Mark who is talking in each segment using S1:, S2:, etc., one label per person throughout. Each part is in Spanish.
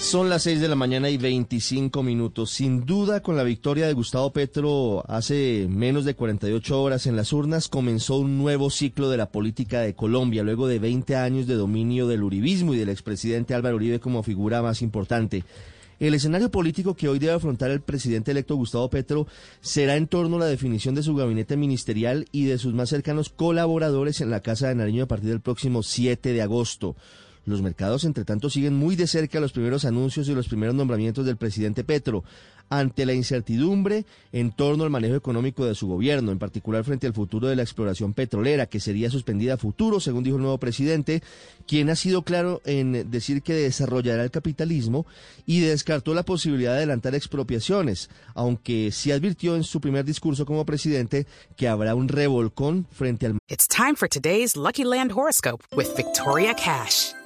S1: Son las 6 de la mañana y 25 minutos. Sin duda, con la victoria de Gustavo Petro hace menos de 48 horas en las urnas, comenzó un nuevo ciclo de la política de Colombia, luego de 20 años de dominio del uribismo y del expresidente Álvaro Uribe como figura más importante. El escenario político que hoy debe afrontar el presidente electo Gustavo Petro será en torno a la definición de su gabinete ministerial y de sus más cercanos colaboradores en la Casa de Nariño a partir del próximo 7 de agosto. Los mercados, entre tanto, siguen muy de cerca los primeros anuncios y los primeros nombramientos del presidente Petro ante la incertidumbre en torno al manejo económico de su gobierno, en particular frente al futuro de la exploración petrolera, que sería suspendida a futuro, según dijo el nuevo presidente, quien ha sido claro en decir que desarrollará el capitalismo y descartó la posibilidad de adelantar expropiaciones, aunque sí advirtió en su primer discurso como presidente que habrá un revolcón frente al...
S2: It's Lucky Land horoscope Victoria Cash.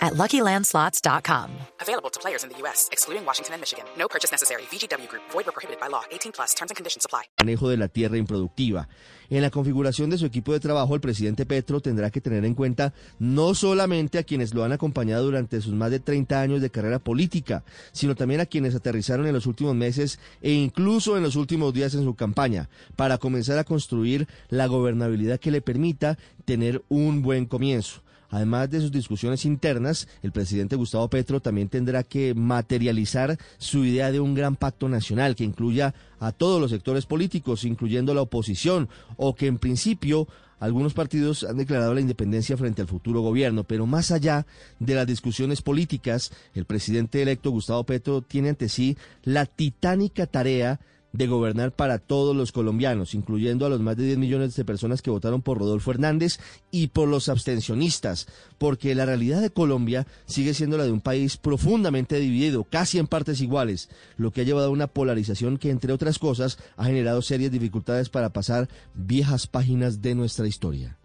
S3: at LuckyLandSlots.com.
S2: Available to players in the U.S., excluding Washington and Michigan. No purchase necessary. VGW Group. Void or prohibited by law. 18 plus. Terms and conditions apply.
S1: manejo de la tierra improductiva. En la configuración de su equipo de trabajo, el presidente Petro tendrá que tener en cuenta no solamente a quienes lo han acompañado durante sus más de 30 años de carrera política, sino también a quienes aterrizaron en los últimos meses e incluso en los últimos días en su campaña, para comenzar a construir la gobernabilidad que le permita tener un buen comienzo. Además de sus discusiones internas, el presidente Gustavo Petro también tendrá que materializar su idea de un gran pacto nacional que incluya a todos los sectores políticos, incluyendo la oposición, o que en principio algunos partidos han declarado la independencia frente al futuro gobierno, pero más allá de las discusiones políticas, el presidente electo Gustavo Petro tiene ante sí la titánica tarea de gobernar para todos los colombianos, incluyendo a los más de 10 millones de personas que votaron por Rodolfo Hernández y por los abstencionistas, porque la realidad de Colombia sigue siendo la de un país profundamente dividido, casi en partes iguales, lo que ha llevado a una polarización que, entre otras cosas, ha generado serias dificultades para pasar viejas páginas de nuestra historia.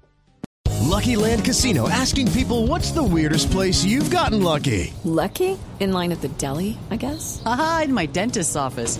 S4: Lucky Land Casino asking people what's the weirdest place you've gotten lucky?
S5: Lucky? In line at the deli, I guess?
S6: Aha, in my dentist's office.